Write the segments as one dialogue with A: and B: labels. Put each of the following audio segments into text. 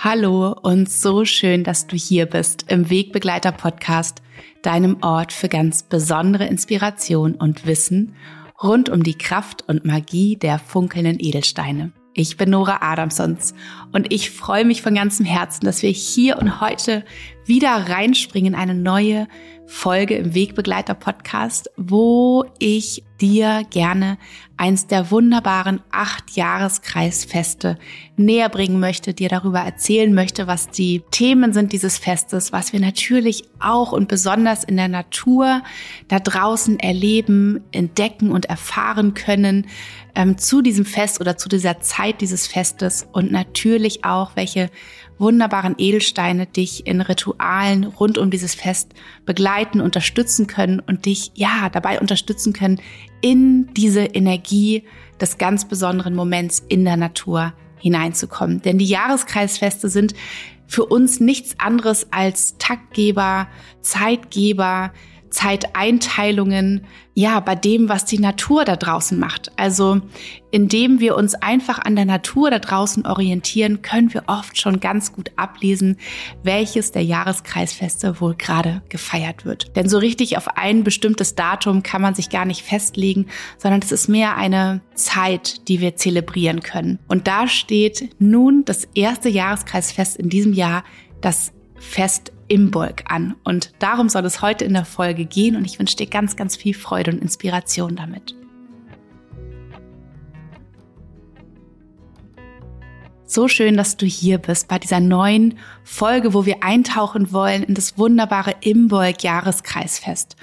A: Hallo und so schön, dass du hier bist im Wegbegleiter Podcast, deinem Ort für ganz besondere Inspiration und Wissen rund um die Kraft und Magie der funkelnden Edelsteine. Ich bin Nora Adamsons und ich freue mich von ganzem Herzen, dass wir hier und heute wieder reinspringen in eine neue Folge im Wegbegleiter Podcast, wo ich dir gerne eins der wunderbaren acht Jahreskreisfeste näher bringen möchte, dir darüber erzählen möchte, was die Themen sind dieses Festes, was wir natürlich auch und besonders in der Natur da draußen erleben, entdecken und erfahren können ähm, zu diesem Fest oder zu dieser Zeit dieses Festes und natürlich auch, welche wunderbaren Edelsteine dich in Ritualen rund um dieses Fest begleiten, unterstützen können und dich ja dabei unterstützen können, in diese Energie des ganz besonderen Moments in der Natur hineinzukommen. Denn die Jahreskreisfeste sind für uns nichts anderes als Taktgeber, Zeitgeber, Zeiteinteilungen, ja, bei dem, was die Natur da draußen macht. Also, indem wir uns einfach an der Natur da draußen orientieren, können wir oft schon ganz gut ablesen, welches der Jahreskreisfeste wohl gerade gefeiert wird. Denn so richtig auf ein bestimmtes Datum kann man sich gar nicht festlegen, sondern es ist mehr eine Zeit, die wir zelebrieren können. Und da steht nun das erste Jahreskreisfest in diesem Jahr, das Fest Imbolg an. Und darum soll es heute in der Folge gehen und ich wünsche dir ganz, ganz viel Freude und Inspiration damit. So schön, dass du hier bist bei dieser neuen Folge, wo wir eintauchen wollen in das wunderbare Imbolg Jahreskreisfest.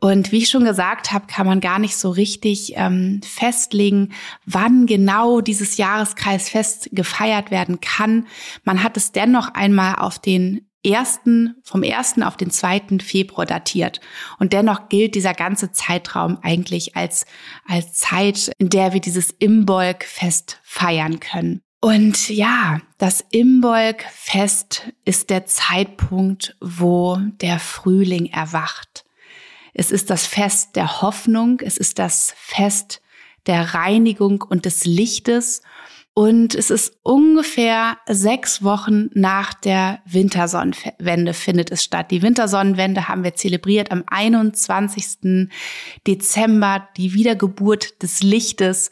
A: Und wie ich schon gesagt habe, kann man gar nicht so richtig ähm, festlegen, wann genau dieses Jahreskreisfest gefeiert werden kann. Man hat es dennoch einmal auf den ersten, vom ersten auf den zweiten Februar datiert. Und dennoch gilt dieser ganze Zeitraum eigentlich als, als Zeit, in der wir dieses Imbolg-Fest feiern können. Und ja, das Imbolg-Fest ist der Zeitpunkt, wo der Frühling erwacht. Es ist das Fest der Hoffnung, es ist das Fest der Reinigung und des Lichtes und es ist ungefähr sechs Wochen nach der Wintersonnenwende findet es statt. Die Wintersonnenwende haben wir zelebriert am 21. Dezember, die Wiedergeburt des Lichtes.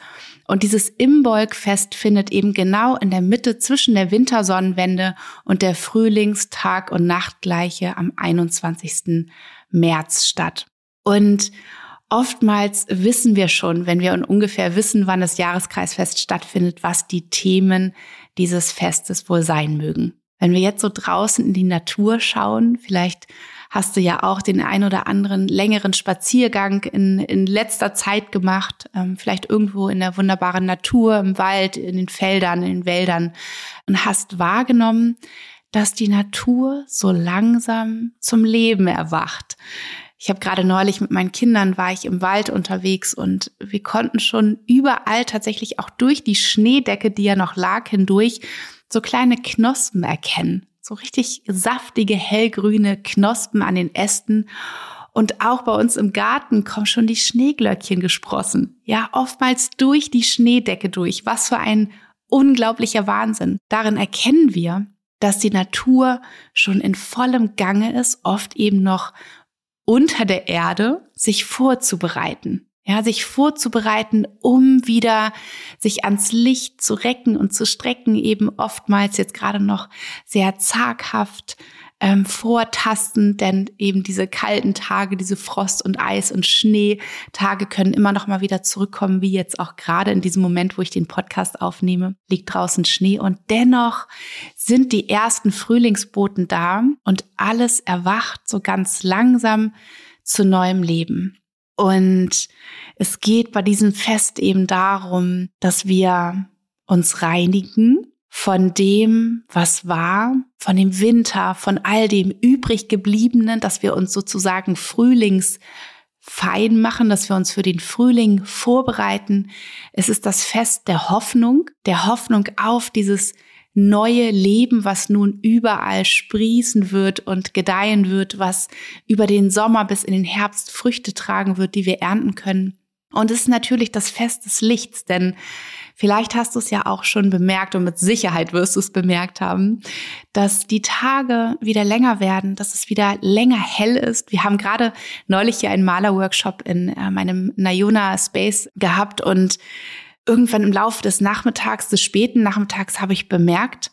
A: Und dieses Imbolgfest findet eben genau in der Mitte zwischen der Wintersonnenwende und der Frühlingstag- und Nachtgleiche am 21. März statt. Und Oftmals wissen wir schon, wenn wir ungefähr wissen, wann das Jahreskreisfest stattfindet, was die Themen dieses Festes wohl sein mögen. Wenn wir jetzt so draußen in die Natur schauen, vielleicht hast du ja auch den ein oder anderen längeren Spaziergang in, in letzter Zeit gemacht, ähm, vielleicht irgendwo in der wunderbaren Natur, im Wald, in den Feldern, in den Wäldern und hast wahrgenommen, dass die Natur so langsam zum Leben erwacht. Ich habe gerade neulich mit meinen Kindern war ich im Wald unterwegs und wir konnten schon überall tatsächlich auch durch die Schneedecke, die ja noch lag, hindurch so kleine Knospen erkennen. So richtig saftige, hellgrüne Knospen an den Ästen. Und auch bei uns im Garten kommen schon die Schneeglöckchen gesprossen. Ja, oftmals durch die Schneedecke durch. Was für ein unglaublicher Wahnsinn. Darin erkennen wir, dass die Natur schon in vollem Gange ist, oft eben noch unter der Erde sich vorzubereiten. Ja, sich vorzubereiten, um wieder sich ans Licht zu recken und zu strecken, eben oftmals jetzt gerade noch sehr zaghaft, ähm, vortasten, denn eben diese kalten Tage, diese Frost- und Eis- und Schneetage können immer noch mal wieder zurückkommen, wie jetzt auch gerade in diesem Moment, wo ich den Podcast aufnehme, liegt draußen Schnee und dennoch sind die ersten Frühlingsboten da und alles erwacht so ganz langsam zu neuem Leben. Und es geht bei diesem Fest eben darum, dass wir uns reinigen von dem, was war, von dem Winter, von all dem übrig gebliebenen, dass wir uns sozusagen Frühlings fein machen, dass wir uns für den Frühling vorbereiten. Es ist das Fest der Hoffnung, der Hoffnung auf dieses neue Leben, was nun überall sprießen wird und gedeihen wird, was über den Sommer bis in den Herbst Früchte tragen wird, die wir ernten können. Und es ist natürlich das Fest des Lichts, denn vielleicht hast du es ja auch schon bemerkt und mit Sicherheit wirst du es bemerkt haben, dass die Tage wieder länger werden, dass es wieder länger hell ist. Wir haben gerade neulich hier einen Malerworkshop in äh, meinem Nayona Space gehabt und irgendwann im Laufe des Nachmittags, des späten Nachmittags habe ich bemerkt,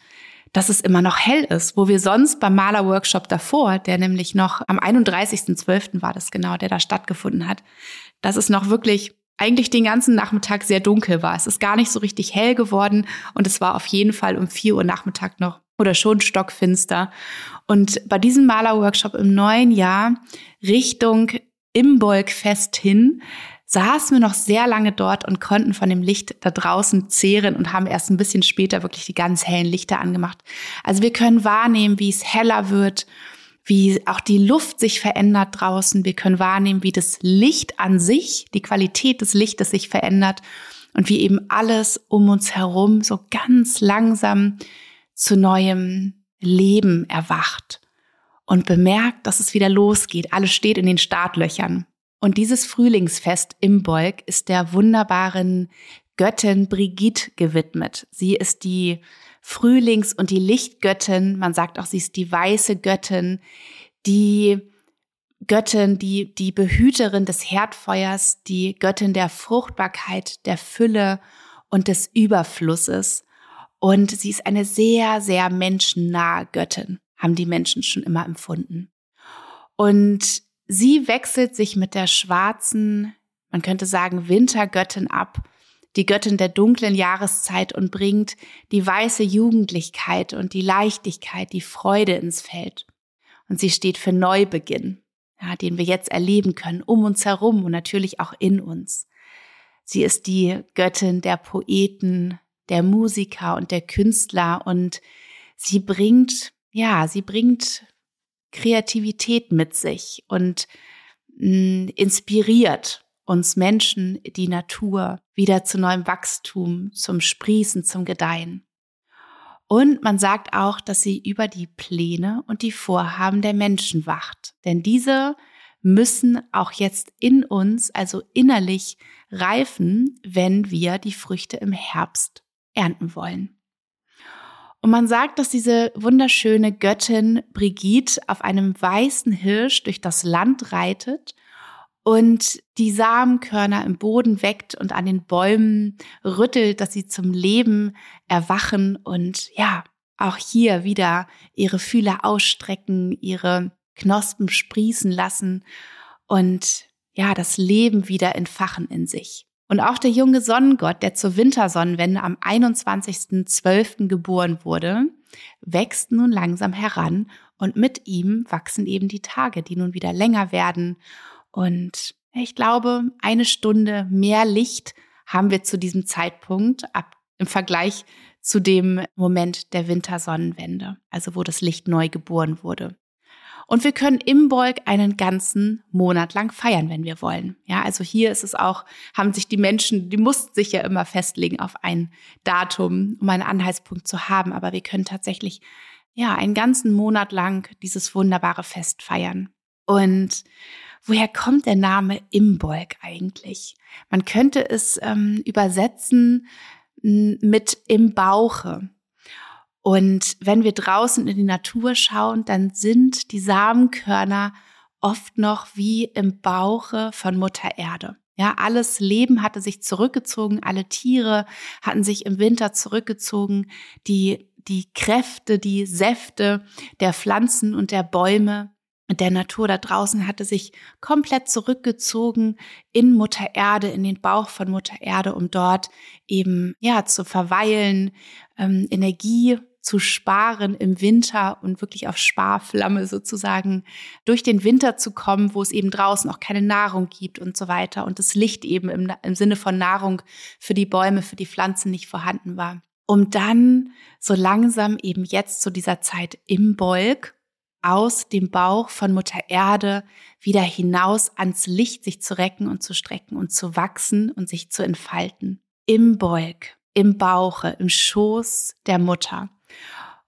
A: dass es immer noch hell ist, wo wir sonst beim Malerworkshop davor, der nämlich noch am 31.12. war das genau, der da stattgefunden hat, dass es noch wirklich eigentlich den ganzen Nachmittag sehr dunkel war. Es ist gar nicht so richtig hell geworden und es war auf jeden Fall um vier Uhr Nachmittag noch oder schon stockfinster. Und bei diesem Malerworkshop im neuen Jahr Richtung Imbolgfest hin saßen wir noch sehr lange dort und konnten von dem Licht da draußen zehren und haben erst ein bisschen später wirklich die ganz hellen Lichter angemacht. Also wir können wahrnehmen, wie es heller wird wie auch die Luft sich verändert draußen. Wir können wahrnehmen, wie das Licht an sich, die Qualität des Lichtes sich verändert und wie eben alles um uns herum so ganz langsam zu neuem Leben erwacht und bemerkt, dass es wieder losgeht. Alles steht in den Startlöchern. Und dieses Frühlingsfest im Bolk ist der wunderbaren Göttin Brigitte gewidmet. Sie ist die Frühlings- und die Lichtgöttin. Man sagt auch, sie ist die weiße Göttin, die Göttin, die, die Behüterin des Herdfeuers, die Göttin der Fruchtbarkeit, der Fülle und des Überflusses. Und sie ist eine sehr, sehr menschennahe Göttin, haben die Menschen schon immer empfunden. Und sie wechselt sich mit der schwarzen, man könnte sagen, Wintergöttin ab die Göttin der dunklen Jahreszeit und bringt die weiße Jugendlichkeit und die Leichtigkeit, die Freude ins Feld. Und sie steht für Neubeginn, ja, den wir jetzt erleben können, um uns herum und natürlich auch in uns. Sie ist die Göttin der Poeten, der Musiker und der Künstler und sie bringt, ja, sie bringt Kreativität mit sich und mh, mm, inspiriert uns Menschen, die Natur wieder zu neuem Wachstum, zum Sprießen, zum Gedeihen. Und man sagt auch, dass sie über die Pläne und die Vorhaben der Menschen wacht. Denn diese müssen auch jetzt in uns, also innerlich, reifen, wenn wir die Früchte im Herbst ernten wollen. Und man sagt, dass diese wunderschöne Göttin Brigitte auf einem weißen Hirsch durch das Land reitet und die Samenkörner im Boden weckt und an den Bäumen rüttelt, dass sie zum Leben erwachen und ja, auch hier wieder ihre Fühler ausstrecken, ihre Knospen sprießen lassen und ja, das Leben wieder entfachen in sich. Und auch der junge Sonnengott, der zur Wintersonnenwende am 21.12. geboren wurde, wächst nun langsam heran und mit ihm wachsen eben die Tage, die nun wieder länger werden und ich glaube, eine Stunde mehr Licht haben wir zu diesem Zeitpunkt ab, im Vergleich zu dem Moment der Wintersonnenwende, also wo das Licht neu geboren wurde. Und wir können im Bolk einen ganzen Monat lang feiern, wenn wir wollen. Ja, also hier ist es auch, haben sich die Menschen, die mussten sich ja immer festlegen auf ein Datum, um einen Anhaltspunkt zu haben. Aber wir können tatsächlich, ja, einen ganzen Monat lang dieses wunderbare Fest feiern. Und woher kommt der Name Imbolg eigentlich? Man könnte es ähm, übersetzen mit im Bauche. Und wenn wir draußen in die Natur schauen, dann sind die Samenkörner oft noch wie im Bauche von Mutter Erde. Ja, alles Leben hatte sich zurückgezogen, alle Tiere hatten sich im Winter zurückgezogen, die, die Kräfte, die Säfte der Pflanzen und der Bäume der Natur da draußen hatte sich komplett zurückgezogen in Mutter Erde, in den Bauch von Mutter Erde, um dort eben ja zu verweilen, ähm, Energie zu sparen im Winter und wirklich auf Sparflamme sozusagen durch den Winter zu kommen, wo es eben draußen auch keine Nahrung gibt und so weiter und das Licht eben im, im Sinne von Nahrung für die Bäume, für die Pflanzen nicht vorhanden war. Um dann so langsam eben jetzt zu dieser Zeit im Bolk aus dem Bauch von Mutter Erde wieder hinaus ans Licht sich zu recken und zu strecken und zu wachsen und sich zu entfalten. Im Beug, im Bauche, im Schoß der Mutter.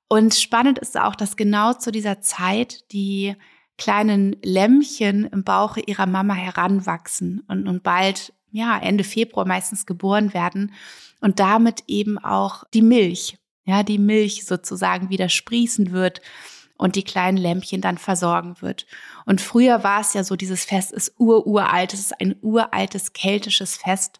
A: Und spannend ist auch, dass genau zu dieser Zeit die kleinen Lämmchen im Bauche ihrer Mama heranwachsen und nun bald ja, Ende Februar meistens geboren werden und damit eben auch die Milch, ja, die Milch sozusagen wieder sprießen wird und die kleinen Lämpchen dann versorgen wird. Und früher war es ja so, dieses Fest ist ururalt, es ist ein uraltes keltisches Fest,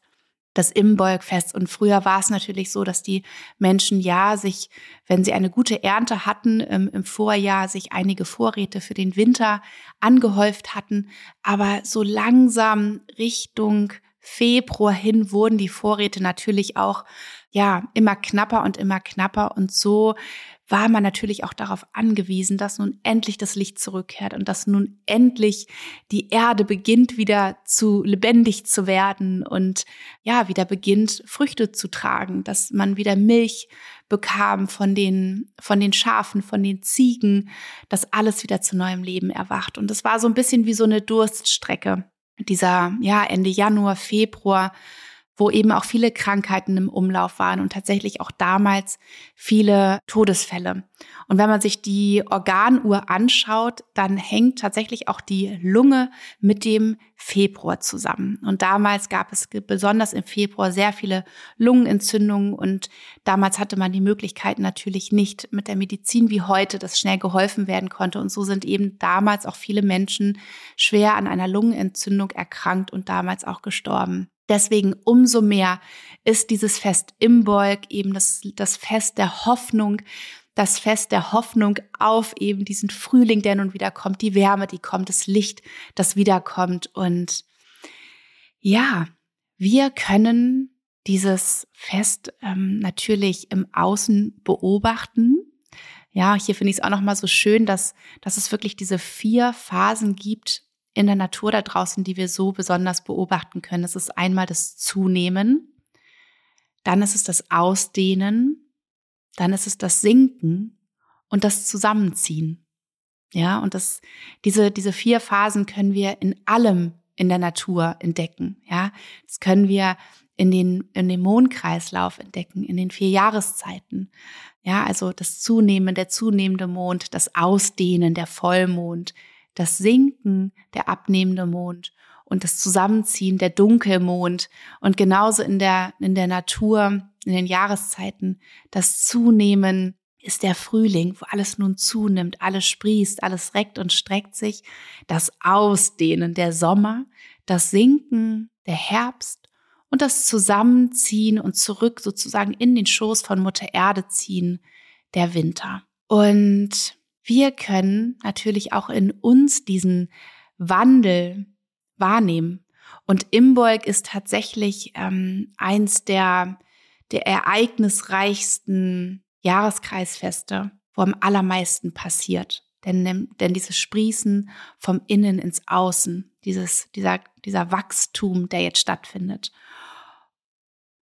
A: das Imbolgfest. Und früher war es natürlich so, dass die Menschen ja sich, wenn sie eine gute Ernte hatten, im, im Vorjahr sich einige Vorräte für den Winter angehäuft hatten. Aber so langsam Richtung Februar hin wurden die Vorräte natürlich auch ja immer knapper und immer knapper und so war man natürlich auch darauf angewiesen, dass nun endlich das Licht zurückkehrt und dass nun endlich die Erde beginnt wieder zu lebendig zu werden und ja, wieder beginnt Früchte zu tragen, dass man wieder Milch bekam von den, von den Schafen, von den Ziegen, dass alles wieder zu neuem Leben erwacht. Und es war so ein bisschen wie so eine Durststrecke. Dieser, ja, Ende Januar, Februar, wo eben auch viele Krankheiten im Umlauf waren und tatsächlich auch damals viele Todesfälle. Und wenn man sich die Organuhr anschaut, dann hängt tatsächlich auch die Lunge mit dem Februar zusammen. Und damals gab es besonders im Februar sehr viele Lungenentzündungen und damals hatte man die Möglichkeit natürlich nicht mit der Medizin wie heute, dass schnell geholfen werden konnte. Und so sind eben damals auch viele Menschen schwer an einer Lungenentzündung erkrankt und damals auch gestorben. Deswegen umso mehr ist dieses Fest Imbolg eben das, das Fest der Hoffnung, das Fest der Hoffnung auf eben diesen Frühling, der nun wieder kommt, die Wärme, die kommt, das Licht, das wiederkommt. Und ja, wir können dieses Fest ähm, natürlich im Außen beobachten. Ja, hier finde ich es auch nochmal so schön, dass, dass es wirklich diese vier Phasen gibt, in der Natur da draußen, die wir so besonders beobachten können. Es ist einmal das Zunehmen, dann ist es das Ausdehnen, dann ist es das Sinken und das Zusammenziehen. Ja, und das, diese, diese vier Phasen können wir in allem in der Natur entdecken. Ja, das können wir in den, in dem Mondkreislauf entdecken, in den vier Jahreszeiten. Ja, also das Zunehmen, der zunehmende Mond, das Ausdehnen, der Vollmond, das Sinken der abnehmende Mond und das Zusammenziehen der Dunkelmond und genauso in der, in der Natur, in den Jahreszeiten, das Zunehmen ist der Frühling, wo alles nun zunimmt, alles sprießt, alles reckt und streckt sich, das Ausdehnen der Sommer, das Sinken der Herbst und das Zusammenziehen und zurück sozusagen in den Schoß von Mutter Erde ziehen der Winter. Und wir können natürlich auch in uns diesen Wandel wahrnehmen. Und Imbolg ist tatsächlich ähm, eins der, der ereignisreichsten Jahreskreisfeste, wo am allermeisten passiert. Denn, denn dieses Sprießen vom Innen ins Außen, dieses, dieser, dieser Wachstum, der jetzt stattfindet.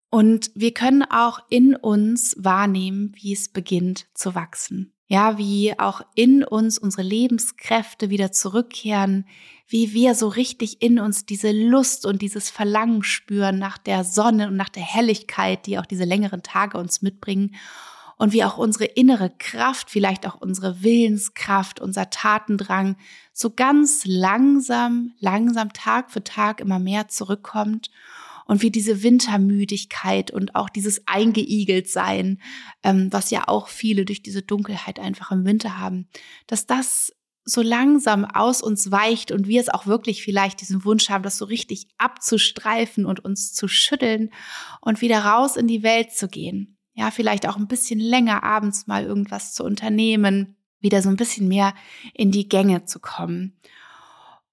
A: Und wir können auch in uns wahrnehmen, wie es beginnt zu wachsen ja, wie auch in uns unsere Lebenskräfte wieder zurückkehren, wie wir so richtig in uns diese Lust und dieses Verlangen spüren nach der Sonne und nach der Helligkeit, die auch diese längeren Tage uns mitbringen. Und wie auch unsere innere Kraft, vielleicht auch unsere Willenskraft, unser Tatendrang so ganz langsam, langsam Tag für Tag immer mehr zurückkommt und wie diese Wintermüdigkeit und auch dieses Eingeigelt-Sein, ähm, was ja auch viele durch diese Dunkelheit einfach im Winter haben, dass das so langsam aus uns weicht und wir es auch wirklich vielleicht diesen Wunsch haben, das so richtig abzustreifen und uns zu schütteln und wieder raus in die Welt zu gehen. Ja, vielleicht auch ein bisschen länger abends mal irgendwas zu unternehmen, wieder so ein bisschen mehr in die Gänge zu kommen.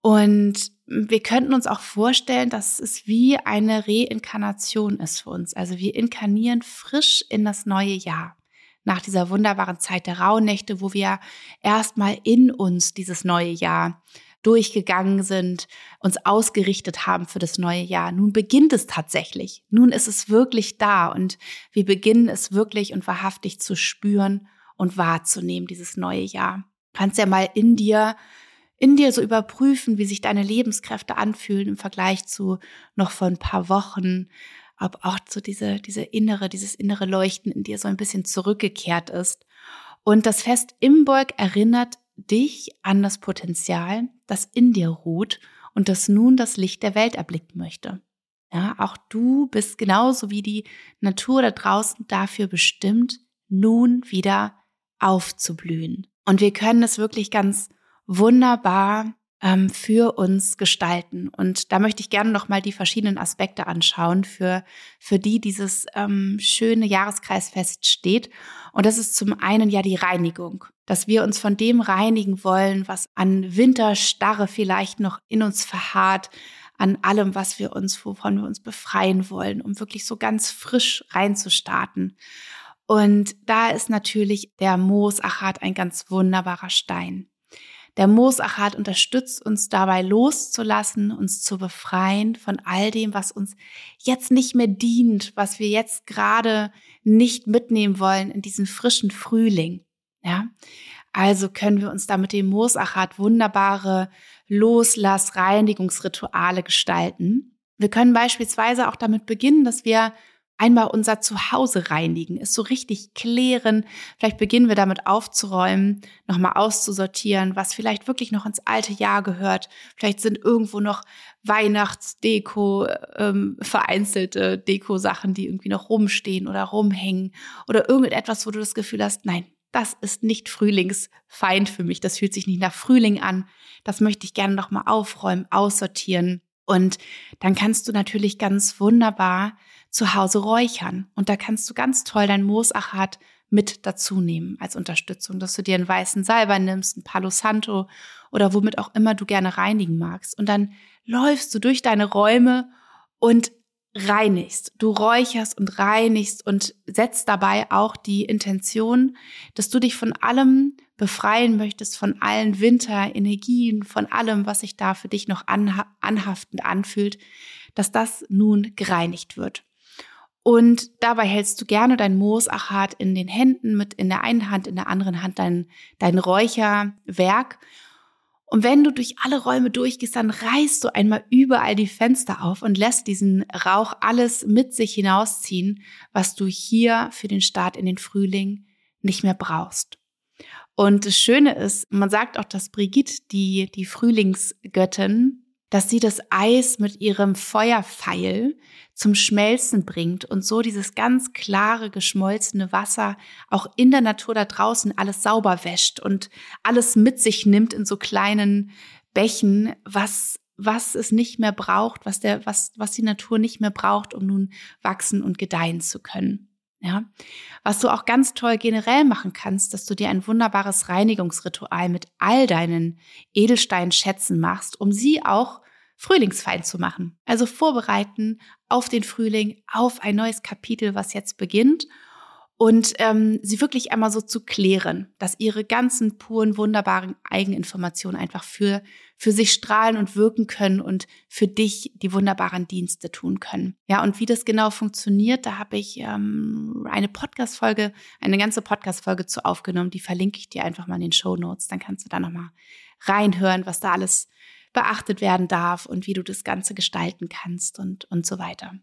A: Und wir könnten uns auch vorstellen, dass es wie eine Reinkarnation ist für uns. Also wir inkarnieren frisch in das neue Jahr. Nach dieser wunderbaren Zeit der Rauhnächte, wo wir erstmal in uns dieses neue Jahr durchgegangen sind, uns ausgerichtet haben für das neue Jahr. Nun beginnt es tatsächlich. Nun ist es wirklich da und wir beginnen es wirklich und wahrhaftig zu spüren und wahrzunehmen, dieses neue Jahr. Du kannst ja mal in dir in dir so überprüfen, wie sich deine Lebenskräfte anfühlen im Vergleich zu noch vor ein paar Wochen, ob auch so diese, diese innere, dieses innere Leuchten in dir so ein bisschen zurückgekehrt ist. Und das Fest Imbolg erinnert dich an das Potenzial, das in dir ruht und das nun das Licht der Welt erblicken möchte. Ja, auch du bist genauso wie die Natur da draußen dafür bestimmt, nun wieder aufzublühen. Und wir können es wirklich ganz wunderbar ähm, für uns gestalten. Und da möchte ich gerne noch mal die verschiedenen Aspekte anschauen, für, für die dieses ähm, schöne Jahreskreisfest steht. Und das ist zum einen ja die Reinigung, dass wir uns von dem reinigen wollen, was an Winterstarre vielleicht noch in uns verharrt, an allem, was wir uns, wovon wir uns befreien wollen, um wirklich so ganz frisch reinzustarten. Und da ist natürlich der Moosachat ein ganz wunderbarer Stein. Der Moosachat unterstützt uns dabei loszulassen, uns zu befreien von all dem, was uns jetzt nicht mehr dient, was wir jetzt gerade nicht mitnehmen wollen in diesen frischen Frühling. Ja, also können wir uns da mit dem Moosachat wunderbare Loslass-Reinigungsrituale gestalten. Wir können beispielsweise auch damit beginnen, dass wir einmal unser Zuhause reinigen, es so richtig klären. Vielleicht beginnen wir damit aufzuräumen, nochmal auszusortieren, was vielleicht wirklich noch ins alte Jahr gehört. Vielleicht sind irgendwo noch Weihnachtsdeko, ähm, vereinzelte Deko-Sachen, die irgendwie noch rumstehen oder rumhängen oder irgendetwas, wo du das Gefühl hast, nein, das ist nicht Frühlingsfeind für mich. Das fühlt sich nicht nach Frühling an. Das möchte ich gerne nochmal aufräumen, aussortieren. Und dann kannst du natürlich ganz wunderbar zu Hause räuchern. Und da kannst du ganz toll dein Moosachat mit dazu nehmen als Unterstützung, dass du dir einen weißen Salbei nimmst, ein Palo Santo oder womit auch immer du gerne reinigen magst. Und dann läufst du durch deine Räume und reinigst. Du räucherst und reinigst und setzt dabei auch die Intention, dass du dich von allem befreien möchtest, von allen Winterenergien, von allem, was sich da für dich noch anhaftend anfühlt, dass das nun gereinigt wird. Und dabei hältst du gerne dein Moosachat in den Händen, mit in der einen Hand, in der anderen Hand dein, dein Räucherwerk. Und wenn du durch alle Räume durchgehst, dann reißt du einmal überall die Fenster auf und lässt diesen Rauch alles mit sich hinausziehen, was du hier für den Start in den Frühling nicht mehr brauchst. Und das Schöne ist, man sagt auch, dass Brigitte, die, die Frühlingsgöttin, dass sie das Eis mit ihrem Feuerpfeil zum Schmelzen bringt und so dieses ganz klare, geschmolzene Wasser auch in der Natur da draußen alles sauber wäscht und alles mit sich nimmt in so kleinen Bächen, was was es nicht mehr braucht, was der was was die Natur nicht mehr braucht, um nun wachsen und gedeihen zu können. Ja, was du auch ganz toll generell machen kannst, dass du dir ein wunderbares Reinigungsritual mit all deinen Edelsteinschätzen machst, um sie auch frühlingsfein zu machen. Also vorbereiten auf den Frühling, auf ein neues Kapitel, was jetzt beginnt und ähm, sie wirklich einmal so zu klären, dass ihre ganzen puren, wunderbaren Eigeninformationen einfach für, für sich strahlen und wirken können und für dich die wunderbaren Dienste tun können. Ja, und wie das genau funktioniert, da habe ich ähm, eine Podcast-Folge, eine ganze Podcast-Folge zu aufgenommen, die verlinke ich dir einfach mal in den Show Notes. Dann kannst du da nochmal reinhören, was da alles beachtet werden darf und wie du das Ganze gestalten kannst und, und so weiter.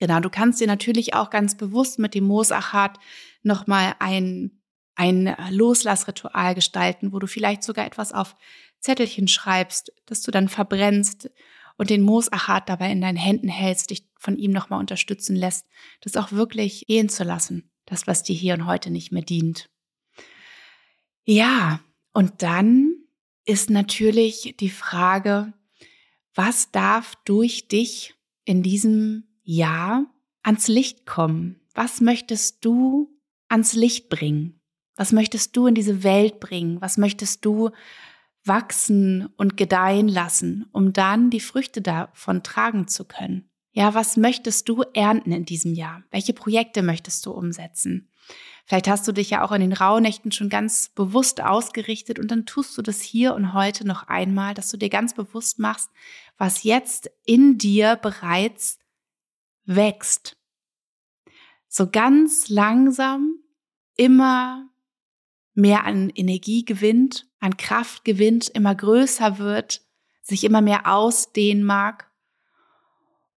A: Genau, du kannst dir natürlich auch ganz bewusst mit dem Moosachat nochmal ein, ein Loslassritual gestalten, wo du vielleicht sogar etwas auf Zettelchen schreibst, das du dann verbrennst und den Moosachat dabei in deinen Händen hältst, dich von ihm nochmal unterstützen lässt, das auch wirklich gehen zu lassen, das, was dir hier und heute nicht mehr dient. Ja, und dann ist natürlich die Frage, was darf durch dich in diesem ja ans Licht kommen? Was möchtest du ans Licht bringen? Was möchtest du in diese Welt bringen? Was möchtest du wachsen und gedeihen lassen, um dann die Früchte davon tragen zu können? Ja, was möchtest du ernten in diesem Jahr? Welche Projekte möchtest du umsetzen? Vielleicht hast du dich ja auch in den Rauhnächten schon ganz bewusst ausgerichtet und dann tust du das hier und heute noch einmal, dass du dir ganz bewusst machst, was jetzt in dir bereits wächst. So ganz langsam immer mehr an Energie gewinnt, an Kraft gewinnt, immer größer wird, sich immer mehr ausdehnen mag.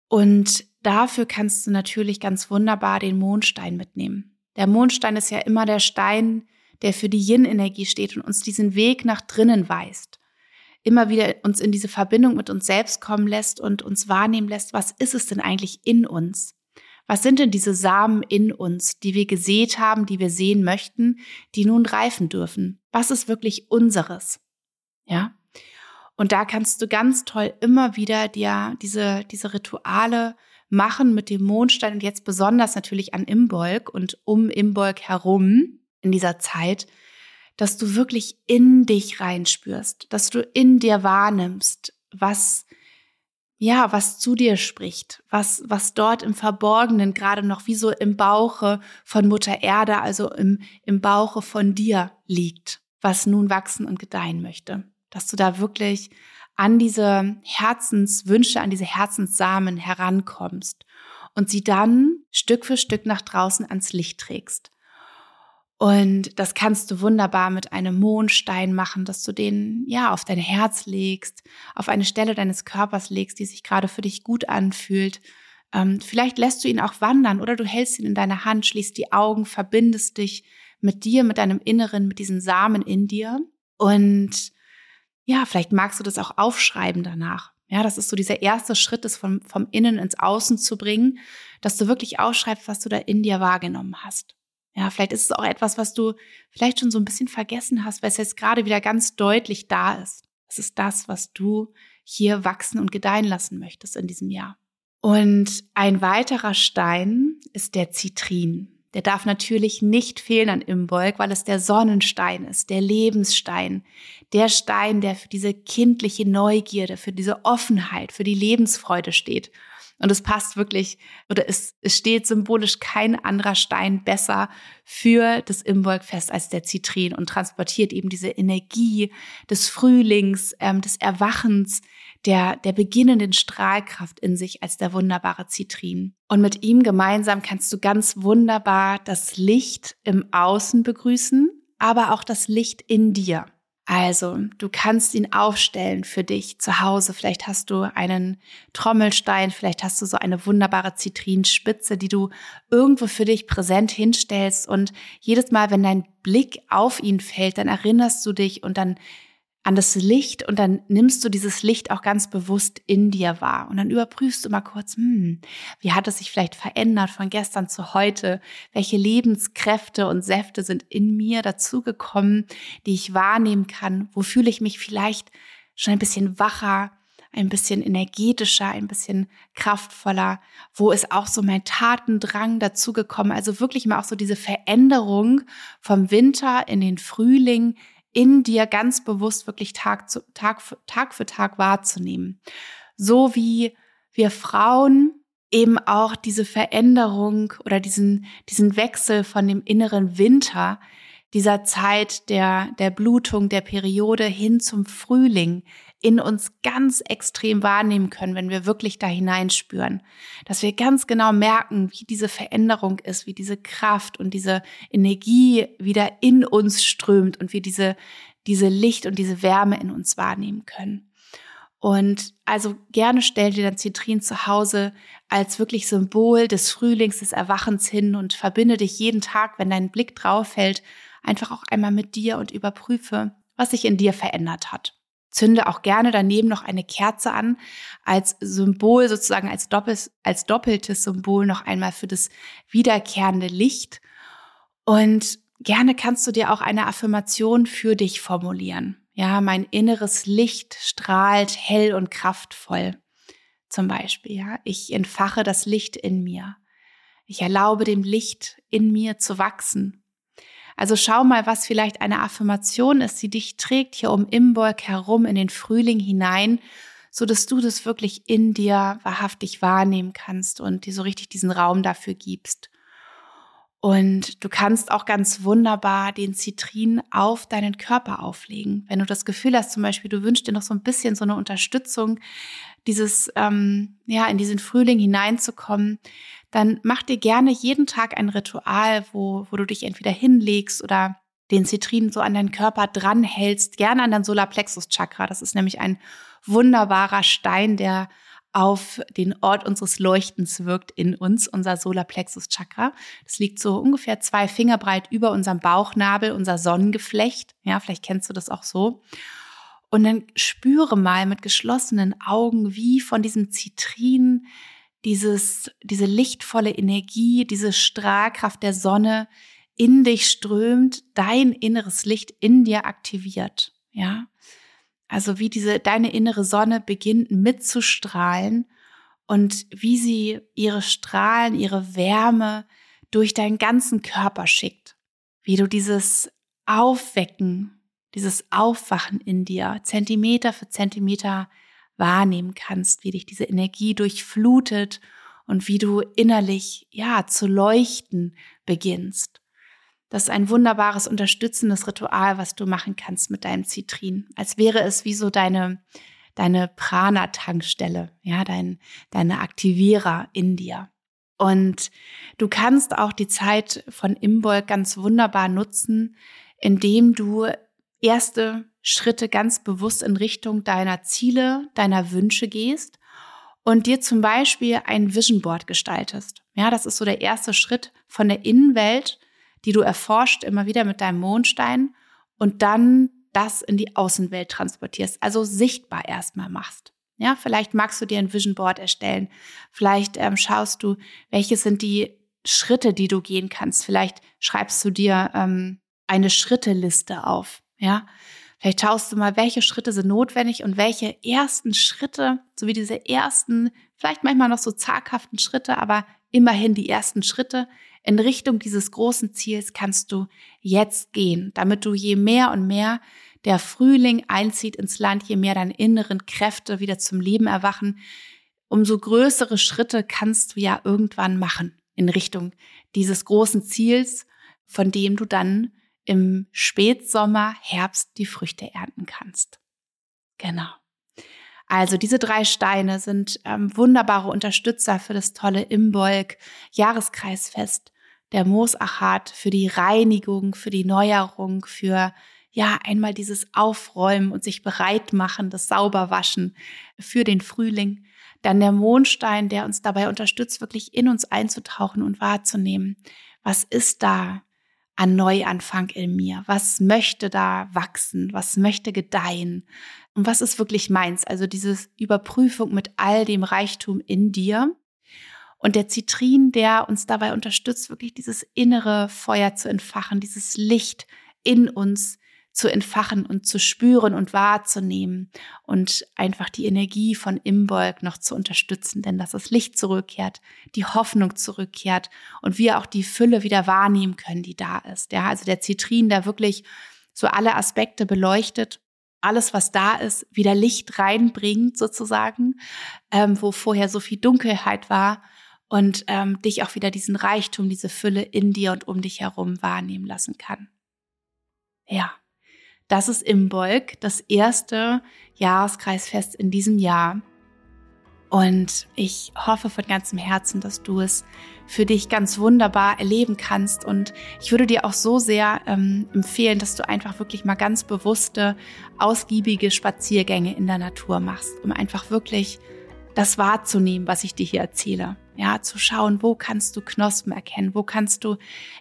A: Und dafür kannst du natürlich ganz wunderbar den Mondstein mitnehmen. Der Mondstein ist ja immer der Stein, der für die Yin-Energie steht und uns diesen Weg nach drinnen weist. immer wieder uns in diese Verbindung mit uns selbst kommen lässt und uns wahrnehmen lässt, was ist es denn eigentlich in uns? Was sind denn diese Samen in uns, die wir gesät haben, die wir sehen möchten, die nun reifen dürfen? Was ist wirklich unseres? Ja? Und da kannst du ganz toll immer wieder dir diese, diese Rituale machen mit dem Mondstein und jetzt besonders natürlich an Imbolg und um Imbolg herum in dieser Zeit, dass du wirklich in dich reinspürst, dass du in dir wahrnimmst, was ja, was zu dir spricht, was, was dort im Verborgenen gerade noch wie so im Bauche von Mutter Erde, also im, im Bauche von dir liegt, was nun wachsen und gedeihen möchte. Dass du da wirklich an diese Herzenswünsche, an diese Herzenssamen herankommst und sie dann Stück für Stück nach draußen ans Licht trägst. Und das kannst du wunderbar mit einem Mondstein machen, dass du den ja auf dein Herz legst, auf eine Stelle deines Körpers legst, die sich gerade für dich gut anfühlt. Ähm, vielleicht lässt du ihn auch wandern oder du hältst ihn in deiner Hand, schließt die Augen, verbindest dich mit dir, mit deinem Inneren, mit diesen Samen in dir. Und ja, vielleicht magst du das auch aufschreiben danach. Ja, das ist so dieser erste Schritt, das vom, vom Innen ins Außen zu bringen, dass du wirklich aufschreibst, was du da in dir wahrgenommen hast. Ja, vielleicht ist es auch etwas, was du vielleicht schon so ein bisschen vergessen hast, weil es jetzt gerade wieder ganz deutlich da ist. Es ist das, was du hier wachsen und gedeihen lassen möchtest in diesem Jahr. Und ein weiterer Stein ist der Zitrin. Der darf natürlich nicht fehlen an Imbolg, weil es der Sonnenstein ist, der Lebensstein, der Stein, der für diese kindliche Neugierde, für diese Offenheit, für die Lebensfreude steht. Und es passt wirklich, oder es, es steht symbolisch kein anderer Stein besser für das Imbolgfest als der Zitrin und transportiert eben diese Energie des Frühlings, ähm, des Erwachens, der, der beginnenden Strahlkraft in sich als der wunderbare Zitrin. Und mit ihm gemeinsam kannst du ganz wunderbar das Licht im Außen begrüßen, aber auch das Licht in dir. Also, du kannst ihn aufstellen für dich zu Hause. Vielleicht hast du einen Trommelstein, vielleicht hast du so eine wunderbare Zitrinspitze, die du irgendwo für dich präsent hinstellst. Und jedes Mal, wenn dein Blick auf ihn fällt, dann erinnerst du dich und dann an das Licht und dann nimmst du dieses Licht auch ganz bewusst in dir wahr und dann überprüfst du mal kurz, hm, wie hat es sich vielleicht verändert von gestern zu heute? Welche Lebenskräfte und Säfte sind in mir dazugekommen, die ich wahrnehmen kann? Wo fühle ich mich vielleicht schon ein bisschen wacher, ein bisschen energetischer, ein bisschen kraftvoller? Wo ist auch so mein Tatendrang dazugekommen? Also wirklich mal auch so diese Veränderung vom Winter in den Frühling in dir ganz bewusst wirklich Tag, zu, Tag, für, Tag für Tag wahrzunehmen. So wie wir Frauen eben auch diese Veränderung oder diesen, diesen Wechsel von dem inneren Winter, dieser Zeit der, der Blutung, der Periode hin zum Frühling in uns ganz extrem wahrnehmen können, wenn wir wirklich da hineinspüren. Dass wir ganz genau merken, wie diese Veränderung ist, wie diese Kraft und diese Energie wieder in uns strömt und wir diese, diese Licht und diese Wärme in uns wahrnehmen können. Und also gerne stell dir dann Zitrin zu Hause als wirklich Symbol des Frühlings, des Erwachens hin und verbinde dich jeden Tag, wenn dein Blick drauf fällt, einfach auch einmal mit dir und überprüfe, was sich in dir verändert hat. Zünde auch gerne daneben noch eine Kerze an, als Symbol sozusagen, als, doppels, als doppeltes Symbol noch einmal für das wiederkehrende Licht. Und gerne kannst du dir auch eine Affirmation für dich formulieren. Ja, mein inneres Licht strahlt hell und kraftvoll. Zum Beispiel, ja, ich entfache das Licht in mir. Ich erlaube dem Licht in mir zu wachsen also schau mal, was vielleicht eine Affirmation ist, die dich trägt hier um Imbolg herum in den Frühling hinein, so dass du das wirklich in dir wahrhaftig wahrnehmen kannst und dir so richtig diesen Raum dafür gibst. Und du kannst auch ganz wunderbar den Zitrin auf deinen Körper auflegen. Wenn du das Gefühl hast, zum Beispiel, du wünschst dir noch so ein bisschen so eine Unterstützung, dieses, ähm, ja, in diesen Frühling hineinzukommen, dann mach dir gerne jeden Tag ein Ritual, wo, wo du dich entweder hinlegst oder den Zitrin so an deinen Körper dranhältst, gerne an dein Solarplexus-Chakra. Das ist nämlich ein wunderbarer Stein, der auf den Ort unseres Leuchtens wirkt in uns, unser Solarplexus-Chakra. Das liegt so ungefähr zwei Finger breit über unserem Bauchnabel, unser Sonnengeflecht. Ja, vielleicht kennst du das auch so. Und dann spüre mal mit geschlossenen Augen, wie von diesem Zitrin dieses, diese lichtvolle Energie, diese Strahlkraft der Sonne in dich strömt, dein inneres Licht in dir aktiviert. Ja. Also wie diese, deine innere Sonne beginnt mitzustrahlen und wie sie ihre Strahlen, ihre Wärme durch deinen ganzen Körper schickt. Wie du dieses Aufwecken dieses Aufwachen in dir Zentimeter für Zentimeter wahrnehmen kannst, wie dich diese Energie durchflutet und wie du innerlich, ja, zu leuchten beginnst. Das ist ein wunderbares, unterstützendes Ritual, was du machen kannst mit deinem Zitrin. Als wäre es wie so deine, deine Prana-Tankstelle, ja, dein, deine Aktivierer in dir. Und du kannst auch die Zeit von Imbolg ganz wunderbar nutzen, indem du erste Schritte ganz bewusst in Richtung deiner Ziele, deiner Wünsche gehst und dir zum Beispiel ein Vision Board gestaltest. Ja, das ist so der erste Schritt von der Innenwelt, die du erforscht immer wieder mit deinem Mondstein und dann das in die Außenwelt transportierst, also sichtbar erstmal machst. Ja, vielleicht magst du dir ein Vision Board erstellen. Vielleicht ähm, schaust du, welche sind die Schritte, die du gehen kannst. Vielleicht schreibst du dir ähm, eine Schritteliste auf. Ja, vielleicht schaust du mal, welche Schritte sind notwendig und welche ersten Schritte, so wie diese ersten, vielleicht manchmal noch so zaghaften Schritte, aber immerhin die ersten Schritte in Richtung dieses großen Ziels kannst du jetzt gehen, damit du je mehr und mehr der Frühling einzieht ins Land, je mehr deine inneren Kräfte wieder zum Leben erwachen, umso größere Schritte kannst du ja irgendwann machen in Richtung dieses großen Ziels, von dem du dann im Spätsommer, Herbst die Früchte ernten kannst. Genau. Also diese drei Steine sind ähm, wunderbare Unterstützer für das tolle Imbolg Jahreskreisfest der Moosachat, für die Reinigung, für die Neuerung, für ja einmal dieses Aufräumen und sich bereit machen, das Sauberwaschen für den Frühling. Dann der Mondstein, der uns dabei unterstützt, wirklich in uns einzutauchen und wahrzunehmen. Was ist da? An Neuanfang in mir? Was möchte da wachsen? Was möchte gedeihen? Und was ist wirklich meins? Also diese Überprüfung mit all dem Reichtum in dir. Und der Zitrin, der uns dabei unterstützt, wirklich dieses innere Feuer zu entfachen, dieses Licht in uns zu entfachen und zu spüren und wahrzunehmen und einfach die Energie von Imbolg noch zu unterstützen, denn dass das Licht zurückkehrt, die Hoffnung zurückkehrt und wir auch die Fülle wieder wahrnehmen können, die da ist. Ja, also der Zitrin, der wirklich so alle Aspekte beleuchtet, alles, was da ist, wieder Licht reinbringt sozusagen, ähm, wo vorher so viel Dunkelheit war und ähm, dich auch wieder diesen Reichtum, diese Fülle in dir und um dich herum wahrnehmen lassen kann. Ja. Das ist Imbolg, das erste Jahreskreisfest in diesem Jahr. Und ich hoffe von ganzem Herzen, dass du es für dich ganz wunderbar erleben kannst. Und ich würde dir auch so sehr ähm, empfehlen, dass du einfach wirklich mal ganz bewusste, ausgiebige Spaziergänge in der Natur machst, um einfach wirklich das wahrzunehmen, was ich dir hier erzähle. Ja, zu schauen, wo kannst du Knospen erkennen, wo kannst du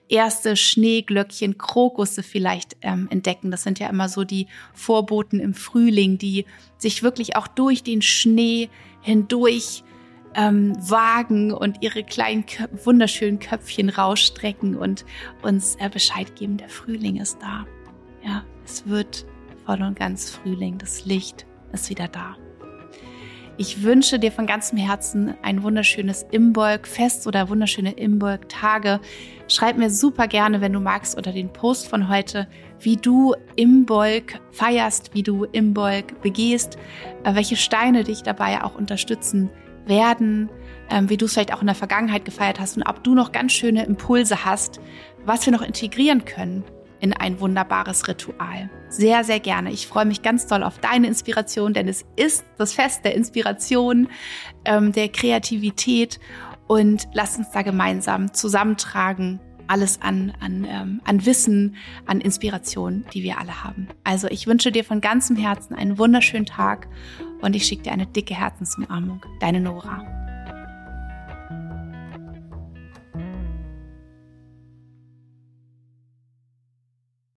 A: erste Schneeglöckchen, Krokusse vielleicht ähm, entdecken. Das sind ja immer so die Vorboten im Frühling, die sich wirklich auch durch den Schnee hindurch ähm, wagen und ihre kleinen wunderschönen Köpfchen rausstrecken und uns äh, Bescheid geben, der Frühling ist da. Ja, es wird voll und ganz Frühling, das Licht ist wieder da. Ich wünsche dir von ganzem Herzen ein wunderschönes Imbolg-Fest oder wunderschöne Imbolg-Tage. Schreib mir super gerne, wenn du magst, unter den Post von heute, wie du Imbolg feierst, wie du Imbolg begehst, äh, welche Steine dich dabei auch unterstützen werden, ähm, wie du es vielleicht auch in der Vergangenheit gefeiert hast und ob du noch ganz schöne Impulse hast, was wir noch integrieren können in ein wunderbares Ritual. Sehr, sehr gerne. Ich freue mich ganz doll auf deine Inspiration, denn es ist das Fest der Inspiration, ähm, der Kreativität und lass uns da gemeinsam zusammentragen, alles an, an, ähm, an Wissen, an Inspiration, die wir alle haben. Also ich wünsche dir von ganzem Herzen einen wunderschönen Tag und ich schicke dir eine dicke Herzensumarmung. Deine Nora.